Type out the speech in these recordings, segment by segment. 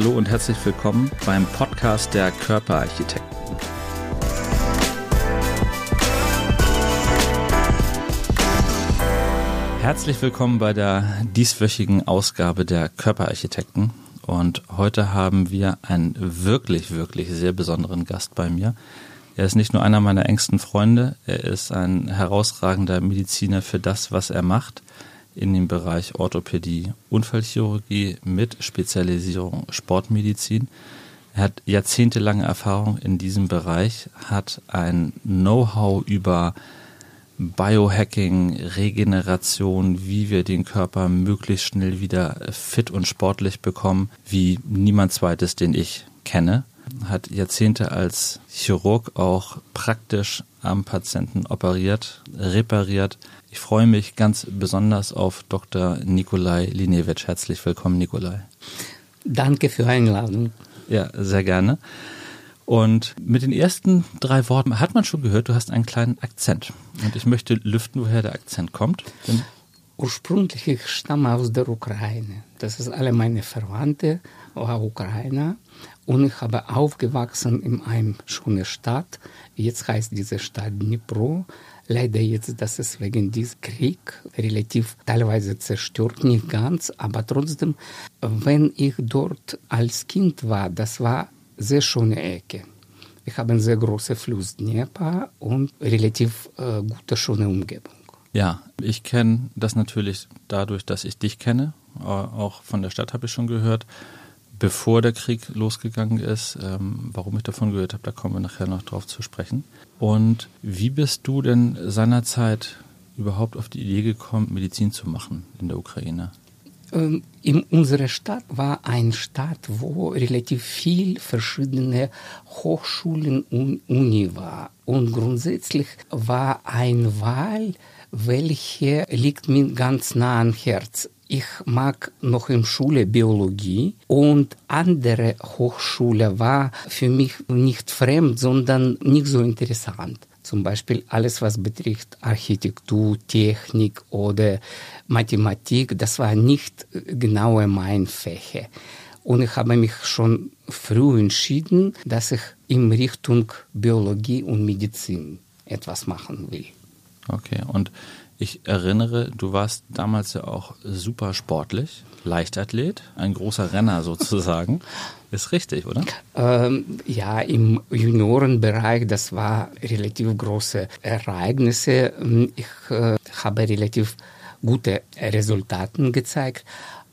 Hallo und herzlich willkommen beim Podcast der Körperarchitekten. Herzlich willkommen bei der dieswöchigen Ausgabe der Körperarchitekten. Und heute haben wir einen wirklich, wirklich sehr besonderen Gast bei mir. Er ist nicht nur einer meiner engsten Freunde, er ist ein herausragender Mediziner für das, was er macht in dem Bereich Orthopädie, Unfallchirurgie mit Spezialisierung Sportmedizin. Er hat jahrzehntelange Erfahrung in diesem Bereich, hat ein Know-how über Biohacking, Regeneration, wie wir den Körper möglichst schnell wieder fit und sportlich bekommen, wie niemand zweites, den ich kenne. Hat Jahrzehnte als Chirurg auch praktisch am Patienten operiert, repariert, ich freue mich ganz besonders auf Dr. Nikolai Linewitsch. Herzlich willkommen, Nikolai. Danke für die Einladung. Ja, sehr gerne. Und mit den ersten drei Worten hat man schon gehört, du hast einen kleinen Akzent. Und ich möchte lüften, woher der Akzent kommt. Ursprünglich ich stamme aus der Ukraine. Das ist alle meine Verwandte war Ukrainer. Und ich habe aufgewachsen in einer schönen Stadt. Jetzt heißt diese Stadt Dnipro. Leider jetzt, dass es wegen diesem Krieg relativ teilweise zerstört, nicht ganz, aber trotzdem, wenn ich dort als Kind war, das war sehr schöne Ecke. Wir haben sehr große Fluss Dnieper und relativ äh, gute, schöne Umgebung. Ja, ich kenne das natürlich dadurch, dass ich dich kenne. Auch von der Stadt habe ich schon gehört bevor der Krieg losgegangen ist. Ähm, warum ich davon gehört habe, da kommen wir nachher noch drauf zu sprechen. Und wie bist du denn seinerzeit überhaupt auf die Idee gekommen, Medizin zu machen in der Ukraine? Ähm, in unserer Stadt war eine Stadt, wo relativ viel verschiedene Hochschulen und Uni war. Und grundsätzlich war eine Wahl, welche liegt mir ganz nah am Herz. Ich mag noch in Schule Biologie und andere Hochschule war für mich nicht fremd, sondern nicht so interessant. Zum Beispiel alles, was betrifft Architektur, Technik oder Mathematik, das war nicht genau mein Fächer. Und ich habe mich schon früh entschieden, dass ich in Richtung Biologie und Medizin etwas machen will. Okay, und ich erinnere, du warst damals ja auch super sportlich, Leichtathlet, ein großer Renner sozusagen. Ist richtig, oder? Ähm, ja, im Juniorenbereich, das war relativ große Ereignisse. Ich äh, habe relativ gute Resultate gezeigt.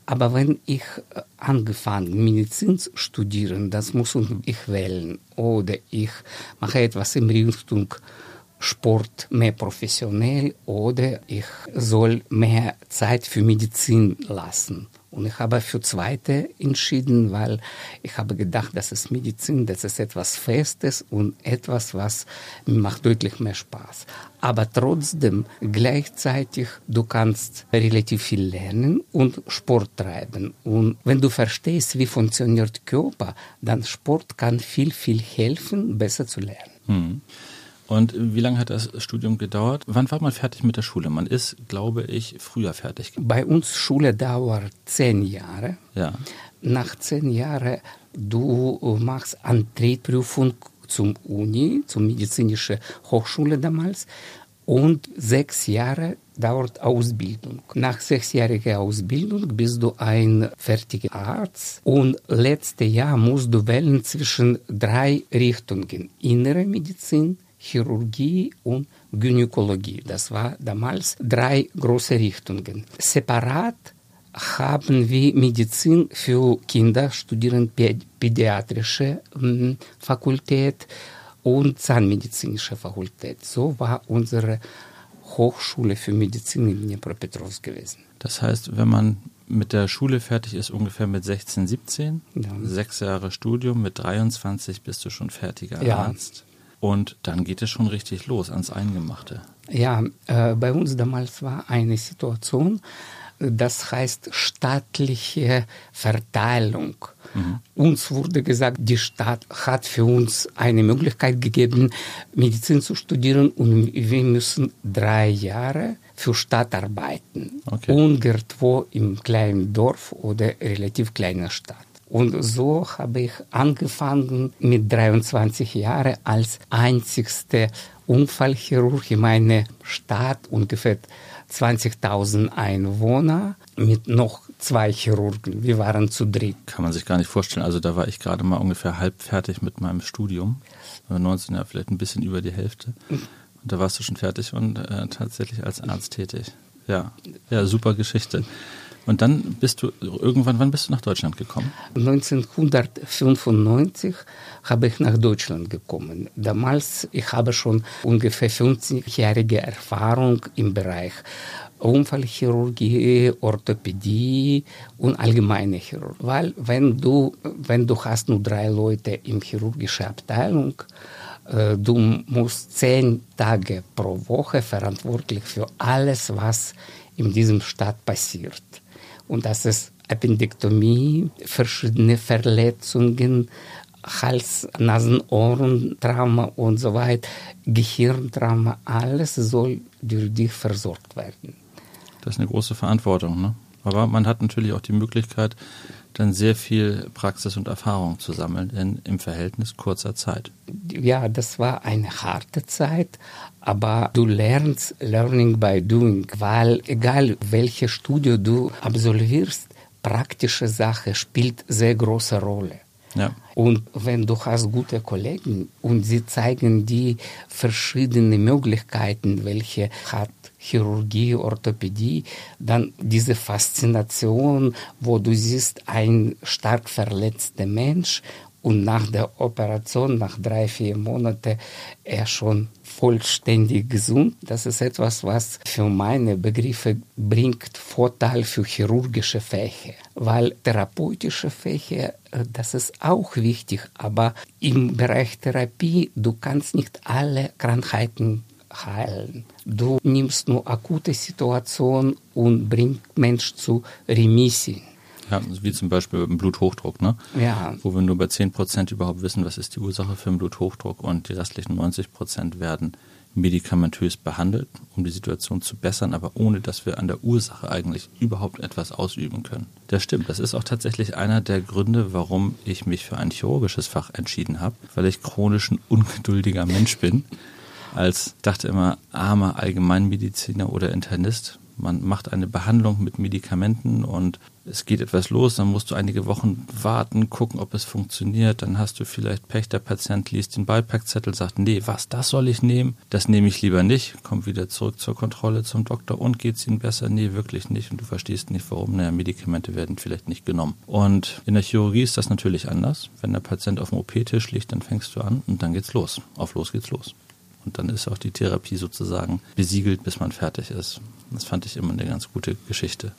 Aber wenn ich äh, angefangen Medizin zu studieren, das muss ich wählen. Oder ich mache etwas in Richtung Sport mehr professionell oder ich soll mehr Zeit für Medizin lassen. Und ich habe für zweite entschieden, weil ich habe gedacht, dass es Medizin, das ist etwas Festes und etwas, was macht deutlich mehr Spaß. Aber trotzdem gleichzeitig, du kannst relativ viel lernen und Sport treiben. Und wenn du verstehst, wie funktioniert Körper, dann Sport kann viel, viel helfen, besser zu lernen. Hm. Und wie lange hat das Studium gedauert? Wann war man fertig mit der Schule? Man ist, glaube ich, früher fertig. Bei uns Schule dauert zehn Jahre. Ja. Nach zehn Jahren, du machst Antrittsprüfung zum Uni, zur medizinischen Hochschule damals. Und sechs Jahre dauert Ausbildung. Nach sechsjähriger Ausbildung bist du ein fertiger Arzt und letztes Jahr musst du wählen zwischen drei Richtungen. Innere Medizin, Chirurgie und Gynäkologie. Das war damals drei große Richtungen. Separat haben wir Medizin für Kinder, studieren pädiatrische hm, Fakultät und zahnmedizinische Fakultät. So war unsere Hochschule für Medizin in Dnipropetrovsk gewesen. Das heißt, wenn man mit der Schule fertig ist, ungefähr mit 16, 17, ja. sechs Jahre Studium, mit 23 bist du schon fertiger ja. Arzt. Und dann geht es schon richtig los ans Eingemachte. Ja, äh, bei uns damals war eine Situation, das heißt staatliche Verteilung. Mhm. Uns wurde gesagt, die Stadt hat für uns eine Möglichkeit gegeben, Medizin zu studieren und wir müssen drei Jahre für Stadt arbeiten. Okay. Irgendwo im kleinen Dorf oder relativ kleiner Stadt. Und so habe ich angefangen mit 23 Jahren als einzigster Unfallchirurg in meiner Stadt, ungefähr 20.000 Einwohner, mit noch zwei Chirurgen. Wir waren zu dritt. Kann man sich gar nicht vorstellen. Also da war ich gerade mal ungefähr halb fertig mit meinem Studium. 19 Jahre, vielleicht ein bisschen über die Hälfte. Und da warst du schon fertig und äh, tatsächlich als Arzt tätig. Ja, ja, super Geschichte. Und dann bist du irgendwann, wann bist du nach Deutschland gekommen? 1995 habe ich nach Deutschland gekommen. Damals, ich habe schon ungefähr 50-jährige Erfahrung im Bereich Unfallchirurgie, Orthopädie und allgemeine Chirurgie. Weil wenn du, wenn du hast nur drei Leute in chirurgischer Abteilung, äh, du musst zehn Tage pro Woche verantwortlich für alles, was in diesem Stadt passiert und das ist Appendektomie, verschiedene Verletzungen, Hals, Nasen, Ohrentrauma und so weiter, Gehirntrauma, alles soll durch dich versorgt werden. Das ist eine große Verantwortung, ne? Aber man hat natürlich auch die Möglichkeit, dann sehr viel Praxis und Erfahrung zu sammeln in, im Verhältnis kurzer Zeit. Ja, das war eine harte Zeit, aber du lernst Learning by Doing, weil egal welches Studio du absolvierst, praktische Sache spielt sehr große Rolle. Ja. Und wenn du hast gute Kollegen und sie zeigen dir verschiedene Möglichkeiten, welche hat Chirurgie, Orthopädie, dann diese Faszination, wo du siehst, ein stark verletzter Mensch und nach der Operation, nach drei, vier Monaten, er schon vollständig gesund. Das ist etwas, was für meine Begriffe bringt Vorteil für chirurgische Fächer, weil therapeutische Fächer, äh, das ist auch wichtig, aber im Bereich Therapie, du kannst nicht alle Krankheiten heilen. Du nimmst nur akute Situation und bringst Mensch zu Remission. Ja, wie zum Beispiel beim Bluthochdruck, ne? Ja. Wo wir nur bei 10 Prozent überhaupt wissen, was ist die Ursache für den Bluthochdruck und die restlichen 90 Prozent werden medikamentös behandelt, um die Situation zu bessern, aber ohne dass wir an der Ursache eigentlich überhaupt etwas ausüben können. Das stimmt. Das ist auch tatsächlich einer der Gründe, warum ich mich für ein chirurgisches Fach entschieden habe, weil ich chronisch ein ungeduldiger Mensch bin als, dachte immer, armer Allgemeinmediziner oder Internist. Man macht eine Behandlung mit Medikamenten und es geht etwas los, dann musst du einige Wochen warten, gucken, ob es funktioniert. Dann hast du vielleicht Pech, der Patient liest den Beipackzettel, sagt, nee, was, das soll ich nehmen? Das nehme ich lieber nicht. Kommt wieder zurück zur Kontrolle zum Doktor und geht es Ihnen besser? Nee, wirklich nicht. Und du verstehst nicht, warum. Naja, Medikamente werden vielleicht nicht genommen. Und in der Chirurgie ist das natürlich anders. Wenn der Patient auf dem OP-Tisch liegt, dann fängst du an und dann geht's los. Auf los geht's los. Und dann ist auch die Therapie sozusagen besiegelt, bis man fertig ist. Das fand ich immer eine ganz gute Geschichte.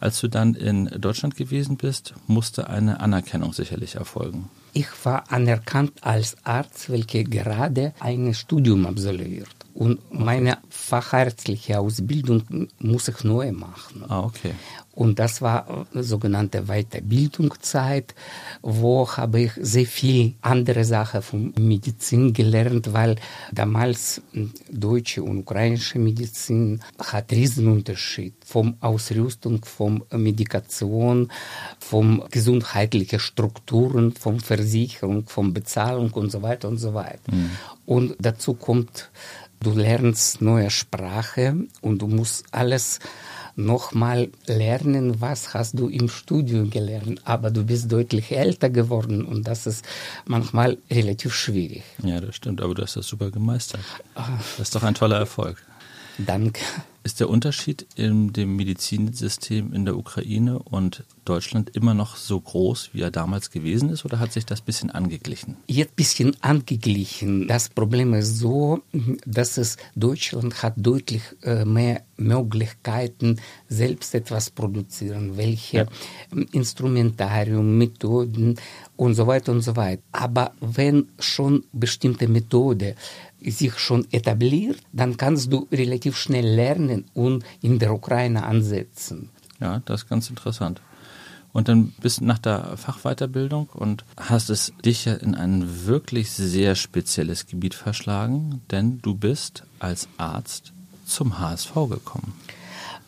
Als du dann in Deutschland gewesen bist, musste eine Anerkennung sicherlich erfolgen. Ich war anerkannt als Arzt, welcher gerade ein Studium absolviert. Und meine fachärztliche Ausbildung muss ich neu machen. Ah, okay. Und das war äh, sogenannte Weiterbildungszeit, wo habe ich sehr viel andere Sachen von Medizin gelernt, weil damals hm, deutsche und ukrainische Medizin hat Riesenunterschied vom Ausrüstung, vom Medikation, vom gesundheitlichen Strukturen, vom Versicherung, vom Bezahlung und so weiter und so weiter. Mhm. Und dazu kommt Du lernst neue Sprache und du musst alles nochmal lernen, was hast du im Studium gelernt. Aber du bist deutlich älter geworden und das ist manchmal relativ schwierig. Ja, das stimmt, aber du hast das super gemeistert. Ah. Das ist doch ein toller Erfolg. Danke. Ist der Unterschied in dem Medizinsystem in der Ukraine und Deutschland immer noch so groß, wie er damals gewesen ist, oder hat sich das ein bisschen angeglichen? Jetzt ein bisschen angeglichen. Das Problem ist so, dass es Deutschland hat deutlich äh, mehr Möglichkeiten, selbst etwas produzieren, welche ja. Instrumentarium, Methoden und so weiter und so weiter. Aber wenn schon bestimmte Methode sich schon etabliert, dann kannst du relativ schnell lernen und in der Ukraine ansetzen. Ja, das ist ganz interessant. Und dann bist du nach der Fachweiterbildung und hast es dich ja in ein wirklich sehr spezielles Gebiet verschlagen, denn du bist als Arzt zum HSV gekommen.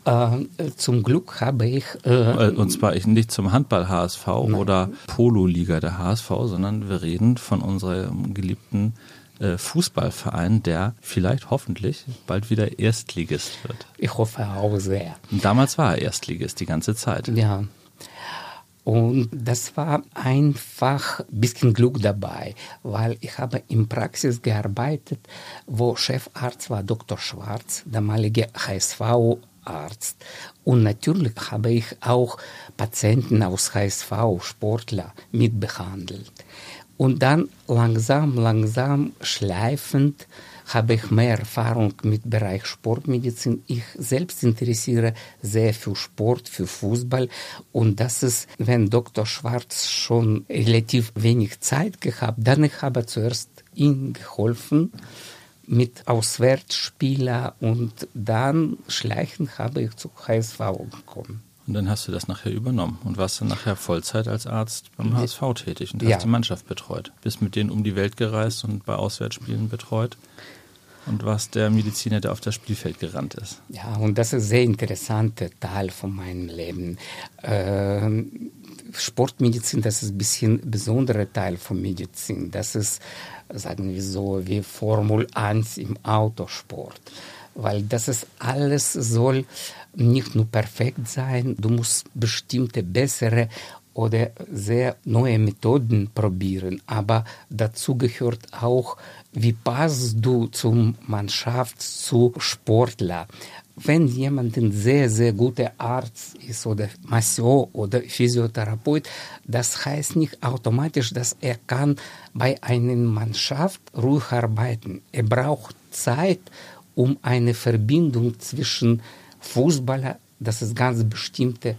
Äh, zum Glück habe ich. Äh, und zwar nicht zum Handball HSV Nein. oder Polo-Liga der HSV, sondern wir reden von unserem geliebten äh, Fußballverein, der vielleicht hoffentlich bald wieder Erstligist wird. Ich hoffe auch sehr. Und damals war er Erstligist die ganze Zeit. Ja. Und das war einfach ein bisschen Glück dabei, weil ich habe in Praxis gearbeitet, wo Chefarzt war Dr. Schwarz, damaliger HSV-Arzt. Und natürlich habe ich auch Patienten aus HSV, Sportler, mitbehandelt. Und dann langsam, langsam, schleifend habe ich mehr Erfahrung mit Bereich Sportmedizin. Ich selbst interessiere sehr für Sport, für Fußball. Und das ist, wenn Dr. Schwarz schon relativ wenig Zeit gehabt, dann ich habe zuerst ihm geholfen mit Auswärtsspieler und dann schleichend habe ich zu HSV gekommen. Und dann hast du das nachher übernommen und warst dann nachher Vollzeit als Arzt beim HSV tätig und hast ja. die Mannschaft betreut. Bist mit denen um die Welt gereist und bei Auswärtsspielen betreut und warst der Mediziner, der auf das Spielfeld gerannt ist. Ja, und das ist ein sehr interessanter Teil von meinem Leben. Ähm, Sportmedizin, das ist ein bisschen ein besonderer Teil von Medizin. Das ist, sagen wir so, wie Formel 1 im Autosport weil das ist alles soll nicht nur perfekt sein, du musst bestimmte bessere oder sehr neue Methoden probieren, aber dazu gehört auch, wie passt du zum Mannschaft, zu Sportler. Wenn jemand ein sehr, sehr guter Arzt ist oder Masseur oder Physiotherapeut, das heißt nicht automatisch, dass er kann bei einer Mannschaft ruhig arbeiten. Er braucht Zeit, um eine Verbindung zwischen Fußballer, das ist ganz bestimmte,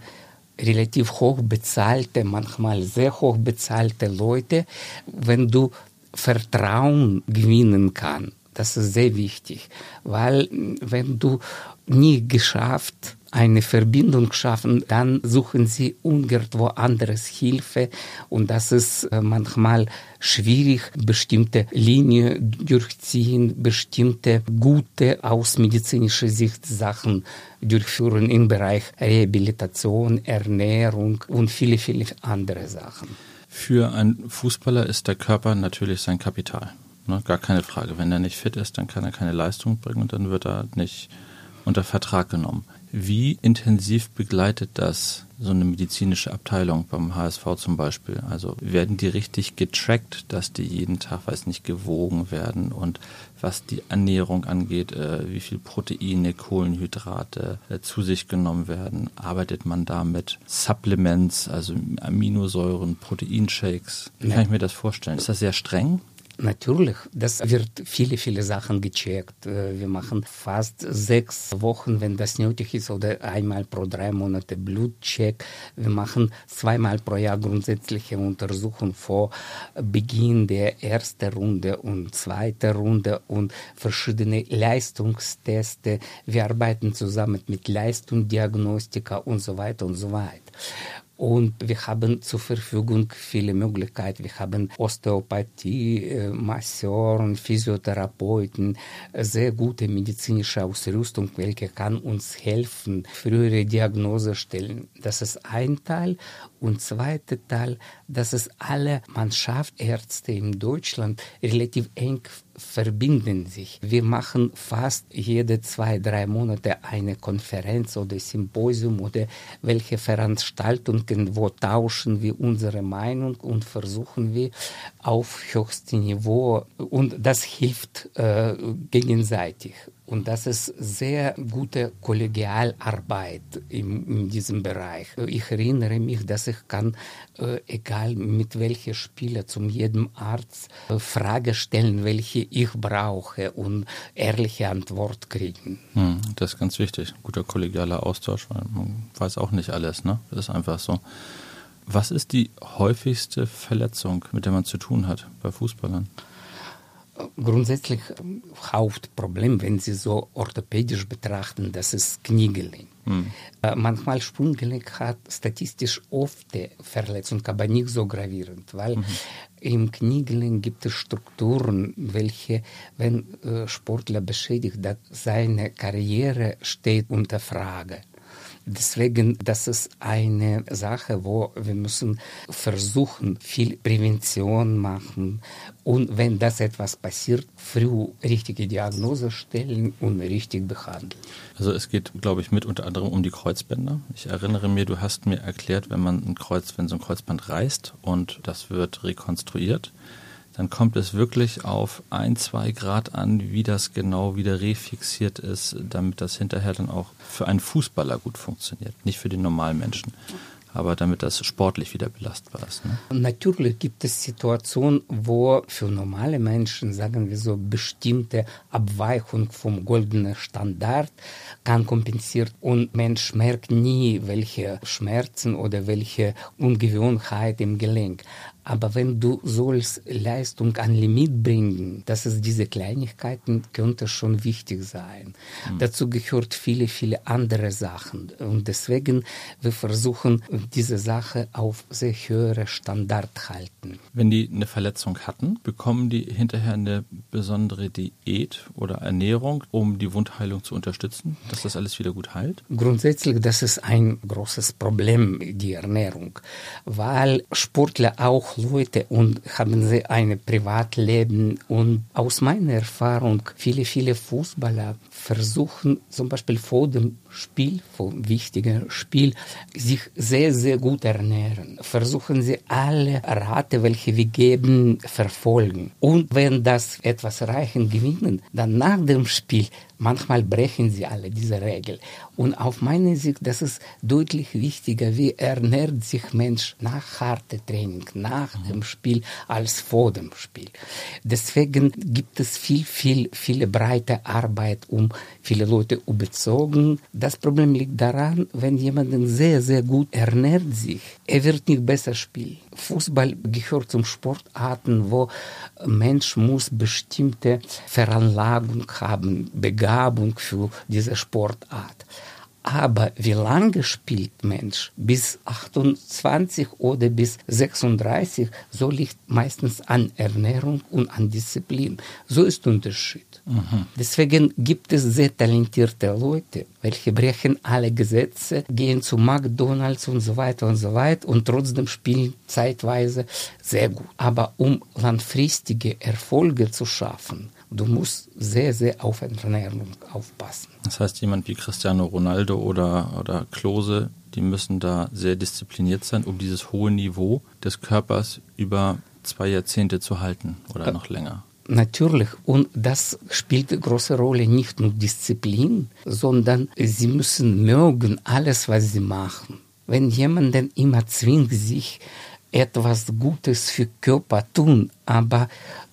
relativ hoch bezahlte, manchmal sehr hoch bezahlte Leute, wenn du Vertrauen gewinnen kannst. Das ist sehr wichtig, weil wenn du nie geschafft eine Verbindung schaffen, dann suchen sie irgendwo anderes Hilfe und das ist äh, manchmal schwierig, bestimmte Linien durchziehen, bestimmte gute aus medizinischer Sicht Sachen durchführen im Bereich Rehabilitation, Ernährung und viele, viele andere Sachen. Für einen Fußballer ist der Körper natürlich sein Kapital. Ne? Gar keine Frage. Wenn er nicht fit ist, dann kann er keine Leistung bringen und dann wird er nicht unter Vertrag genommen. Wie intensiv begleitet das so eine medizinische Abteilung beim HSV zum Beispiel? Also werden die richtig getrackt, dass die jeden Tag, weiß nicht, gewogen werden und was die Ernährung angeht, äh, wie viel Proteine, Kohlenhydrate äh, zu sich genommen werden? Arbeitet man da mit Supplements, also Aminosäuren, Proteinshakes? Wie kann ich mir das vorstellen? Ist das sehr streng? Natürlich, das wird viele, viele Sachen gecheckt. Äh, wir machen fast sechs Wochen, wenn das nötig ist, oder einmal pro drei Monate Blutcheck. Wir machen zweimal pro Jahr grundsätzliche Untersuchungen vor Beginn der ersten Runde und zweiten Runde und verschiedene Leistungsteste. Wir arbeiten zusammen mit Leistungsdiagnostika und so weiter und so weiter. Und wir haben zur Verfügung viele Möglichkeiten. Wir haben Osteopathie, äh, Masseuren, Physiotherapeuten, sehr gute medizinische Ausrüstung, welche kann uns helfen, frühere Diagnose stellen. Das ist ein Teil. Und zweiter Teil, dass es alle Mannschaftsärzte in Deutschland relativ eng verbinden sich. Wir machen fast jede zwei, drei Monate eine Konferenz oder Symposium oder welche Veranstaltungen, wo tauschen wir unsere Meinung und versuchen wir auf höchstem Niveau und das hilft äh, gegenseitig. Und das ist sehr gute Kollegialarbeit in, in diesem Bereich. Ich erinnere mich, dass ich kann, äh, egal mit welcher Spieler, zum jedem Arzt äh, Frage stellen, welche ich brauche und ehrliche Antwort kriegen. Hm, das ist ganz wichtig. Guter kollegialer Austausch, weil man weiß auch nicht alles, ne? Das ist einfach so. Was ist die häufigste Verletzung, mit der man zu tun hat bei Fußballern? Grundsätzlich ähm, Hauptproblem, wenn Sie so orthopädisch betrachten, das ist Kniegelenk. Mhm. Äh, manchmal Sprunggelenk hat statistisch oft Verletzung, aber nicht so gravierend, weil mhm. im Kniegelenk gibt es Strukturen, welche, wenn äh, Sportler beschädigt, dass seine Karriere steht unter Frage. Deswegen, das ist eine Sache, wo wir müssen versuchen, viel Prävention machen und wenn das etwas passiert, früh richtige Diagnose stellen und richtig behandeln. Also es geht, glaube ich, mit unter anderem um die Kreuzbänder. Ich erinnere mir, du hast mir erklärt, wenn man ein Kreuz, wenn so ein Kreuzband reißt und das wird rekonstruiert, dann kommt es wirklich auf ein, zwei Grad an, wie das genau wieder refixiert ist, damit das hinterher dann auch für einen Fußballer gut funktioniert, nicht für den normalen Menschen aber damit das sportlich wieder belastbar ist. Ne? Natürlich gibt es Situationen, wo für normale Menschen, sagen wir so, bestimmte Abweichung vom goldenen Standard kann kompensiert und Mensch merkt nie, welche Schmerzen oder welche Ungewohnheit im Gelenk. Aber wenn du sollst Leistung an Limit bringen, dass es diese Kleinigkeiten könnte schon wichtig sein. Mhm. Dazu gehört viele, viele andere Sachen. Und deswegen, wir versuchen, diese Sache auf sehr höhere Standard halten. Wenn die eine Verletzung hatten, bekommen die hinterher eine besondere Diät oder Ernährung, um die Wundheilung zu unterstützen, dass das alles wieder gut heilt? Grundsätzlich, das ist ein großes Problem, die Ernährung, weil Sportler auch Leute und haben sie ein Privatleben. Und aus meiner Erfahrung, viele, viele Fußballer versuchen zum Beispiel vor dem Spiel, vor dem wichtigen Spiel, sich sehr, sehr gut ernähren. Versuchen sie alle Rate, welche wir geben, verfolgen. Und wenn das etwas reichen, gewinnen, dann nach dem Spiel Manchmal brechen sie alle diese Regel. Und auf meine Sicht, das ist deutlich wichtiger, wie ernährt sich Mensch nach hartem Training, nach dem Spiel, als vor dem Spiel. Deswegen gibt es viel, viel, viele breite Arbeit, um viele Leute überzogen. Das Problem liegt daran, wenn jemand sehr, sehr gut ernährt sich, er wird nicht besser spielen. Fußball gehört zum Sportarten, wo Mensch muss bestimmte Veranlagung haben, Begabung für diese Sportart. Aber wie lange spielt Mensch? Bis 28 oder bis 36, so liegt meistens an Ernährung und an Disziplin. So ist der Unterschied. Mhm. Deswegen gibt es sehr talentierte Leute, welche brechen alle Gesetze, gehen zu McDonalds und so weiter und so weiter und trotzdem spielen zeitweise sehr gut. Aber um langfristige Erfolge zu schaffen, du musst sehr, sehr auf Ernährung aufpassen. Das heißt, jemand wie Cristiano Ronaldo oder, oder Klose, die müssen da sehr diszipliniert sein, um dieses hohe Niveau des Körpers über zwei Jahrzehnte zu halten oder noch länger. Natürlich, und das spielt eine große Rolle, nicht nur Disziplin, sondern sie müssen mögen alles, was sie machen. Wenn jemand denn immer zwingt, sich etwas Gutes für Körper tun, aber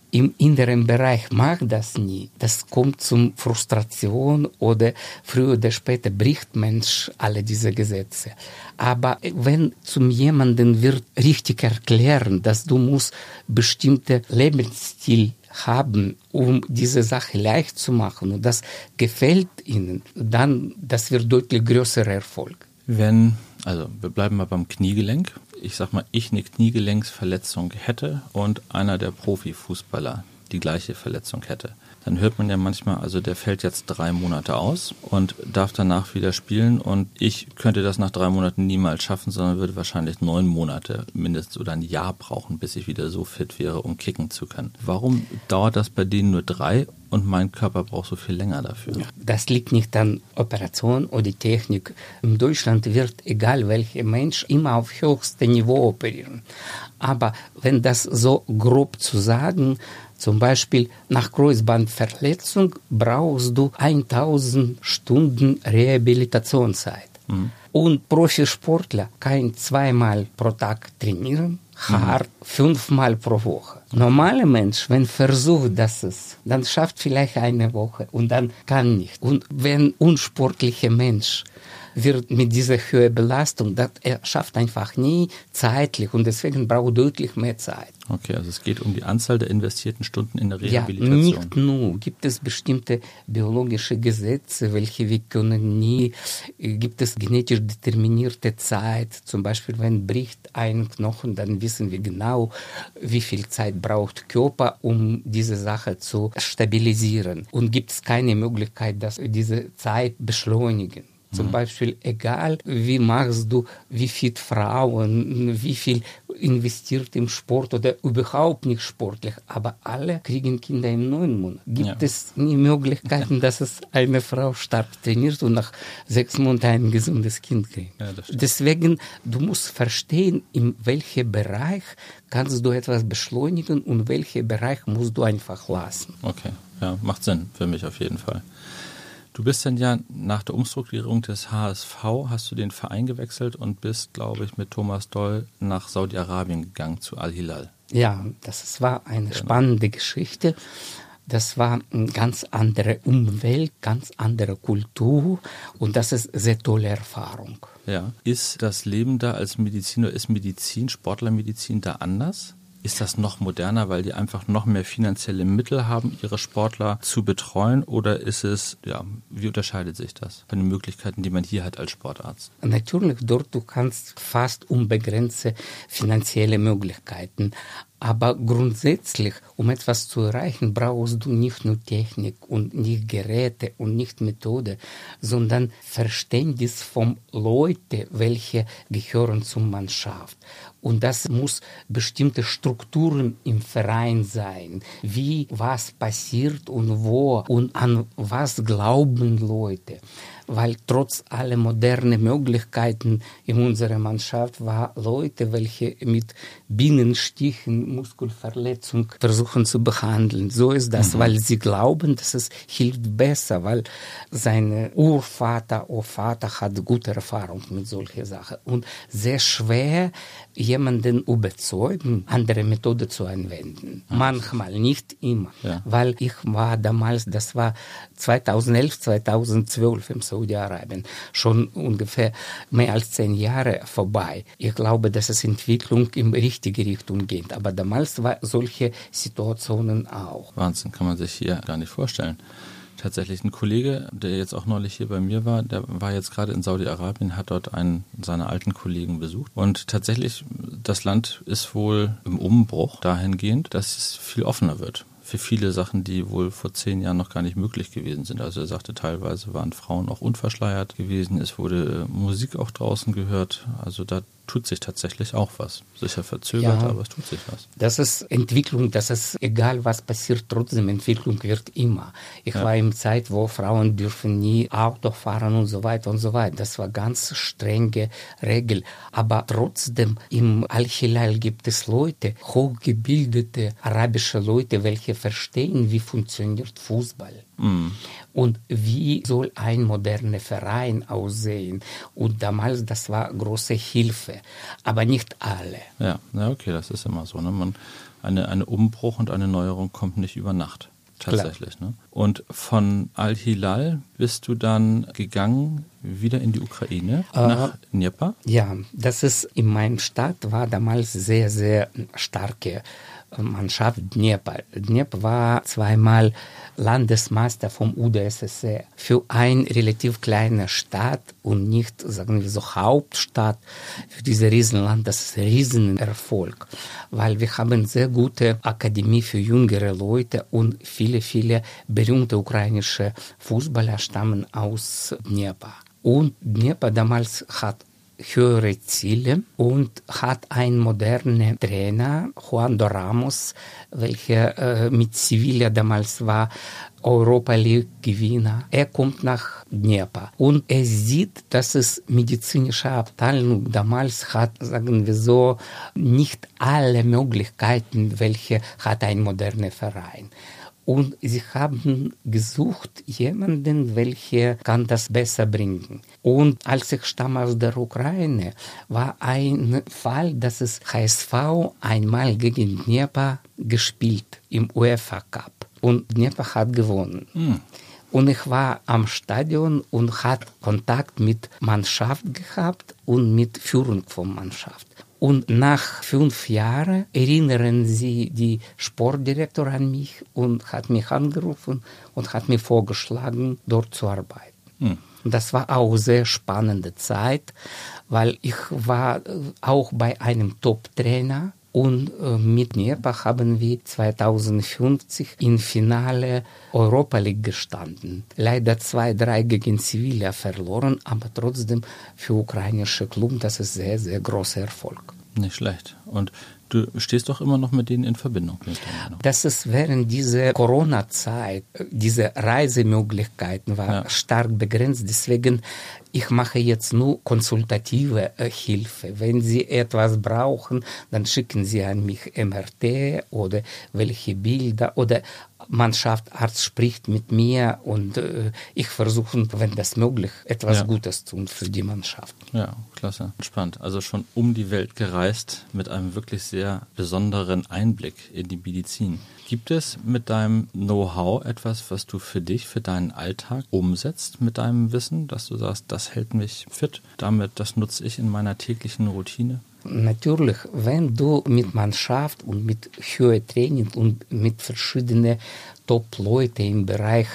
im inneren Bereich macht das nie. Das kommt zum Frustration oder früher oder später bricht Mensch alle diese Gesetze. Aber wenn zum jemanden wird richtig erklären, dass du musst bestimmte Lebensstil haben, um diese Sache leicht zu machen und das gefällt ihnen, dann das wird deutlich größerer Erfolg. Wenn, also wir bleiben mal beim Kniegelenk. Ich sag mal, ich eine Kniegelenksverletzung hätte und einer der Profifußballer die gleiche Verletzung hätte dann hört man ja manchmal, also der fällt jetzt drei Monate aus und darf danach wieder spielen und ich könnte das nach drei Monaten niemals schaffen, sondern würde wahrscheinlich neun Monate mindestens oder ein Jahr brauchen, bis ich wieder so fit wäre, um kicken zu können. Warum dauert das bei denen nur drei und mein Körper braucht so viel länger dafür. Das liegt nicht an Operation oder Technik. In Deutschland wird, egal welcher Mensch, immer auf höchstem Niveau operieren. Aber wenn das so grob zu sagen, zum Beispiel nach Kreuzbandverletzung brauchst du 1000 Stunden Rehabilitationszeit. Mhm. Und Profisportler kann zweimal pro Tag trainieren, hart, mhm. fünfmal pro Woche. Normaler Mensch, wenn versucht das ist, dann schafft vielleicht eine Woche und dann kann nicht. Und wenn unsportlicher Mensch wird mit dieser höheren Belastung, das er schafft einfach nie zeitlich und deswegen braucht deutlich mehr Zeit. Okay, also es geht um die Anzahl der investierten Stunden in der Rehabilitation. Ja, nicht nur. Gibt es bestimmte biologische Gesetze, welche wir können nie, gibt es genetisch determinierte Zeit, zum Beispiel wenn bricht ein Knochen, dann wissen wir genau, wie viel Zeit braucht Körper, um diese Sache zu stabilisieren. Und gibt es keine Möglichkeit, dass wir diese Zeit beschleunigen. Zum Beispiel, egal wie machst du, wie fit Frauen, wie viel investiert im Sport oder überhaupt nicht sportlich, aber alle kriegen Kinder im neuen Monat. Gibt ja. es nie Möglichkeiten, dass es eine Frau stark trainiert und nach sechs Monaten ein gesundes Kind kriegt? Ja, Deswegen, du musst verstehen, in welchem Bereich kannst du etwas beschleunigen und welchen Bereich musst du einfach lassen. Okay, ja, macht Sinn für mich auf jeden Fall. Du bist dann ja nach der Umstrukturierung des HSV, hast du den Verein gewechselt und bist, glaube ich, mit Thomas Doll nach Saudi-Arabien gegangen zu Al-Hilal. Ja, das war eine genau. spannende Geschichte. Das war eine ganz andere Umwelt, ganz andere Kultur und das ist eine sehr tolle Erfahrung. Ja. Ist das Leben da als Mediziner, ist Medizin, Sportlermedizin da anders? Ist das noch moderner, weil die einfach noch mehr finanzielle Mittel haben, ihre Sportler zu betreuen? Oder ist es, ja, wie unterscheidet sich das von den Möglichkeiten, die man hier hat als Sportarzt? Natürlich, dort du kannst fast unbegrenzte finanzielle Möglichkeiten aber grundsätzlich, um etwas zu erreichen, brauchst du nicht nur Technik und nicht Geräte und nicht Methode, sondern Verständnis von Leuten, welche gehören zur Mannschaft. Und das muss bestimmte Strukturen im Verein sein, wie was passiert und wo und an was glauben Leute weil trotz aller modernen Möglichkeiten in unserer Mannschaft war Leute, welche mit Bienenstichen Muskelverletzung versuchen zu behandeln. So ist das, mhm. weil sie glauben, dass es hilft besser, weil sein Urvater, Urvater hat gute Erfahrung mit solchen Sachen und sehr schwer jemanden überzeugen, andere Methode zu anwenden. Mhm. Manchmal, nicht immer, ja. weil ich war damals, das war 2011, 2012 im Saudi-Arabien, schon ungefähr mehr als zehn Jahre vorbei. Ich glaube, dass es Entwicklung in richtige Richtung geht, aber damals war solche Situationen auch. Wahnsinn, kann man sich hier gar nicht vorstellen tatsächlich ein Kollege, der jetzt auch neulich hier bei mir war, der war jetzt gerade in Saudi-Arabien, hat dort einen seiner alten Kollegen besucht. Und tatsächlich, das Land ist wohl im Umbruch dahingehend, dass es viel offener wird für viele Sachen, die wohl vor zehn Jahren noch gar nicht möglich gewesen sind. Also er sagte, teilweise waren Frauen auch unverschleiert gewesen. Es wurde Musik auch draußen gehört. Also da tut sich tatsächlich auch was. Sicher verzögert, ja, aber es tut sich was. Das ist Entwicklung, das ist egal, was passiert, trotzdem Entwicklung wird immer. Ich ja. war in Zeit, wo Frauen dürfen nie Auto fahren und so weiter und so weiter. Das war ganz strenge Regel. Aber trotzdem im Al-Hilal gibt es Leute, hochgebildete arabische Leute, welche verstehen, wie funktioniert Fußball. Mhm. Und wie soll ein moderner Verein aussehen? Und damals, das war große Hilfe, aber nicht alle. Ja, ja okay, das ist immer so. Ne? Man, eine, eine Umbruch und eine Neuerung kommt nicht über Nacht. Tatsächlich. Ne? Und von Al-Hilal bist du dann gegangen wieder in die Ukraine, äh, nach Dnieper? Ja, das ist in meinem Stadt war damals sehr, sehr starke Mannschaft Dnieper. Dnieper war zweimal Landesmeister vom UdSSR. Für ein relativ kleine Stadt und nicht, sagen wir so, Hauptstadt, für dieses Riesenland, das ist ein Riesenerfolg, weil wir haben sehr gute Akademie für jüngere Leute und viele, viele berühmte ukrainische Fußballer stammen aus Dnieper. Und Dnieper damals hat höhere Ziele und hat einen modernen Trainer, Juan Doramos, welcher äh, mit Sevilla damals war, Europa League Gewinner. Er kommt nach Dnieper und er sieht, dass es medizinische Abteilung damals hat, sagen wir so, nicht alle Möglichkeiten, welche hat ein moderner Verein. Und sie haben gesucht jemanden, welcher kann das besser bringen. Und als ich stamme aus der Ukraine, war ein Fall, dass es HSV einmal gegen Dnieper gespielt im UEFA Cup. Und Dnieper hat gewonnen. Mhm. Und ich war am Stadion und hat Kontakt mit Mannschaft gehabt und mit Führung von Mannschaft. Und nach fünf Jahren erinnern sie die Sportdirektor an mich und hat mich angerufen und hat mir vorgeschlagen, dort zu arbeiten. Hm. Das war auch eine sehr spannende Zeit, weil ich war auch bei einem Top-Trainer Und äh, mit Nierbach haben wir 2050 im Finale Europa League gestanden. Leider 2-3 gegen Sevilla verloren, aber trotzdem für ukrainische Klub, das ist sehr, sehr großer Erfolg. Nicht schlecht. Und Du stehst doch immer noch mit denen in Verbindung. Das ist während dieser Corona-Zeit, diese Reisemöglichkeiten waren ja. stark begrenzt. Deswegen, ich mache jetzt nur konsultative äh, Hilfe. Wenn Sie etwas brauchen, dann schicken Sie an mich MRT oder welche Bilder oder Mannschaftsarzt spricht mit mir und äh, ich versuche, wenn das möglich, etwas ja. Gutes tun für die Mannschaft. Ja, klasse. Spannend. Also schon um die Welt gereist mit einem wirklich sehr besonderen Einblick in die Medizin. Gibt es mit deinem Know-how etwas, was du für dich, für deinen Alltag umsetzt mit deinem Wissen, dass du sagst, das hält mich fit, damit, das nutze ich in meiner täglichen Routine? Natürlich, wenn du mit Mannschaft und mit höherem Training und mit verschiedenen Top-Leuten im Bereich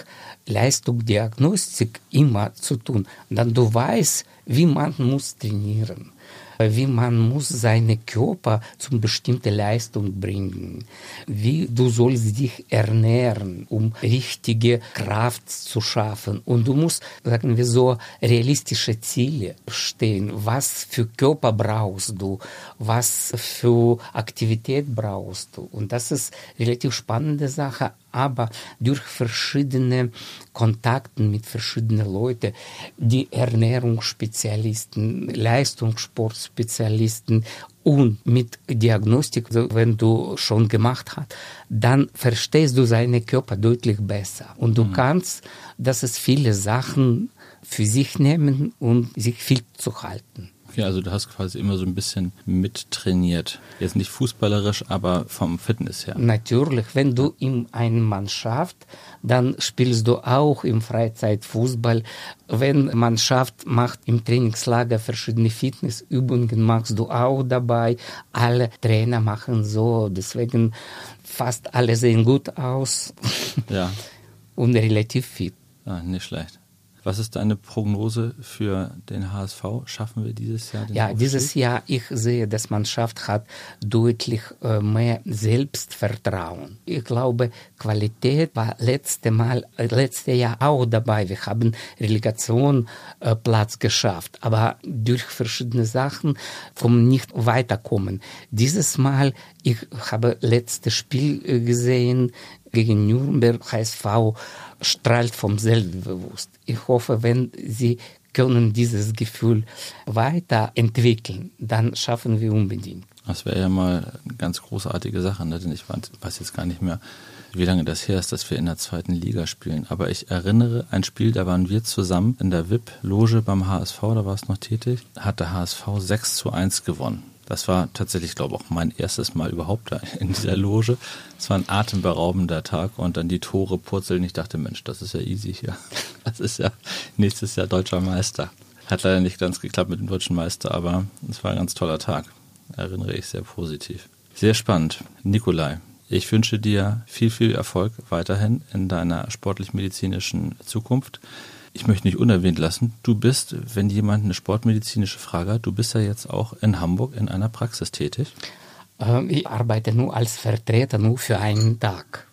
Leistungsdiagnostik immer zu tun, dann du weißt, wie man muss trainieren wie man muss seine Körper zum bestimmten Leistung bringen, wie du sollst dich ernähren, um richtige Kraft zu schaffen und du musst, sagen wir so, realistische Ziele stehen. Was für Körper brauchst du? Was für Aktivität brauchst du? Und das ist relativ spannende Sache aber durch verschiedene Kontakte mit verschiedenen Leuten, die Ernährungsspezialisten, Leistungssportspezialisten und mit Diagnostik, wenn du schon gemacht hast, dann verstehst du seinen Körper deutlich besser. Und du mhm. kannst, dass es viele Sachen für sich nehmen und sich viel zu halten. Okay, also du hast quasi immer so ein bisschen mittrainiert. Jetzt nicht fußballerisch, aber vom Fitness her. Natürlich, wenn du in einer Mannschaft, dann spielst du auch im Freizeit Fußball. Wenn Mannschaft macht im Trainingslager verschiedene Fitnessübungen, machst du auch dabei. Alle Trainer machen so, deswegen fast alle sehen gut aus. Ja. Und relativ fit. Ah, nicht schlecht. Was ist deine Prognose für den HSV? Schaffen wir dieses Jahr den Ja, Aufstieg? dieses Jahr, ich sehe, dass Mannschaft hat deutlich äh, mehr Selbstvertrauen. Ich glaube, Qualität war letzte Mal, äh, letzte Jahr auch dabei. Wir haben Relegation äh, Platz geschafft, aber durch verschiedene Sachen vom nicht weiterkommen. Dieses Mal, ich habe letztes Spiel gesehen gegen Nürnberg, HSV strahlt vom Selbstbewusst. Ich hoffe, wenn Sie können dieses Gefühl weiterentwickeln, dann schaffen wir unbedingt. Das wäre ja mal eine ganz großartige Sache, ne? denn ich weiß jetzt gar nicht mehr, wie lange das her ist, dass wir in der zweiten Liga spielen. Aber ich erinnere ein Spiel, da waren wir zusammen in der VIP-Loge beim HSV, da war es noch tätig, hat der HSV 6 zu 1 gewonnen. Das war tatsächlich, glaube ich, auch mein erstes Mal überhaupt da in dieser Loge. Es war ein atemberaubender Tag und dann die Tore purzeln. Ich dachte, Mensch, das ist ja easy hier. Das ist ja nächstes Jahr deutscher Meister. Hat leider nicht ganz geklappt mit dem deutschen Meister, aber es war ein ganz toller Tag. Erinnere ich sehr positiv. Sehr spannend. Nikolai, ich wünsche dir viel, viel Erfolg weiterhin in deiner sportlich-medizinischen Zukunft ich möchte nicht unerwähnt lassen, du bist, wenn jemand eine sportmedizinische Frage hat, du bist ja jetzt auch in Hamburg in einer Praxis tätig. Ähm, ich arbeite nur als Vertreter, nur für einen Tag.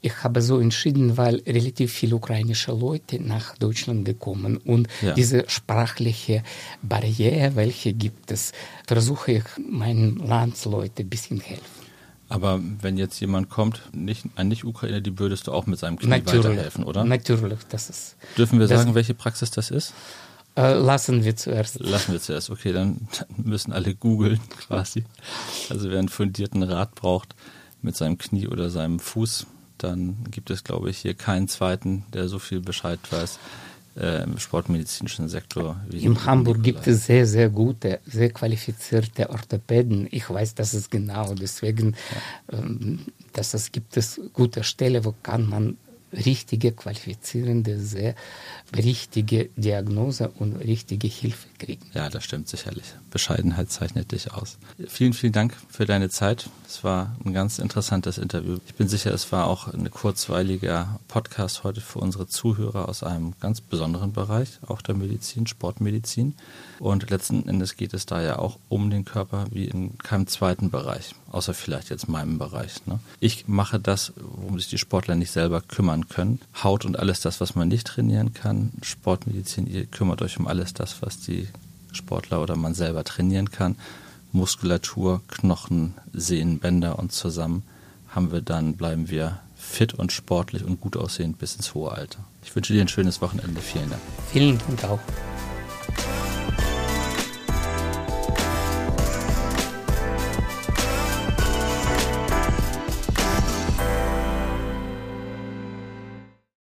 Ich habe so entschieden, weil relativ viele ukrainische Leute nach Deutschland gekommen und ja. diese sprachliche Barriere, welche gibt es, versuche ich meinen Landsleuten ein bisschen helfen. Aber wenn jetzt jemand kommt, nicht, ein Nicht-Ukrainer, die würdest du auch mit seinem Knie Natürlich. weiterhelfen, oder? Natürlich, das ist. Dürfen wir sagen, welche Praxis das ist? Äh, lassen wir zuerst. Lassen wir zuerst, okay, dann, dann müssen alle googeln quasi. Also wer einen fundierten Rat braucht mit seinem Knie oder seinem Fuß, dann gibt es, glaube ich, hier keinen zweiten, der so viel Bescheid weiß äh, im sportmedizinischen Sektor. in Hamburg gibt es sehr, sehr gute, sehr qualifizierte Orthopäden. Ich weiß das ist genau, deswegen, ja. ähm, dass es gibt es gute Stellen, wo kann man richtige, qualifizierende, sehr richtige Diagnose und richtige Hilfe kriegen. Ja, das stimmt sicherlich. Bescheidenheit zeichnet dich aus. Vielen, vielen Dank für deine Zeit. Es war ein ganz interessantes Interview. Ich bin sicher, es war auch ein kurzweiliger Podcast heute für unsere Zuhörer aus einem ganz besonderen Bereich, auch der Medizin, Sportmedizin. Und letzten Endes geht es da ja auch um den Körper wie in keinem zweiten Bereich. Außer vielleicht jetzt meinem Bereich. Ne? Ich mache das, worum sich die Sportler nicht selber kümmern können. Haut und alles das, was man nicht trainieren kann. Sportmedizin, ihr kümmert euch um alles das, was die Sportler oder man selber trainieren kann. Muskulatur, Knochen, Sehnen, Bänder und zusammen haben wir dann, bleiben wir fit und sportlich und gut aussehend bis ins hohe Alter. Ich wünsche dir ein schönes Wochenende. Vielen Dank. Vielen Dank auch.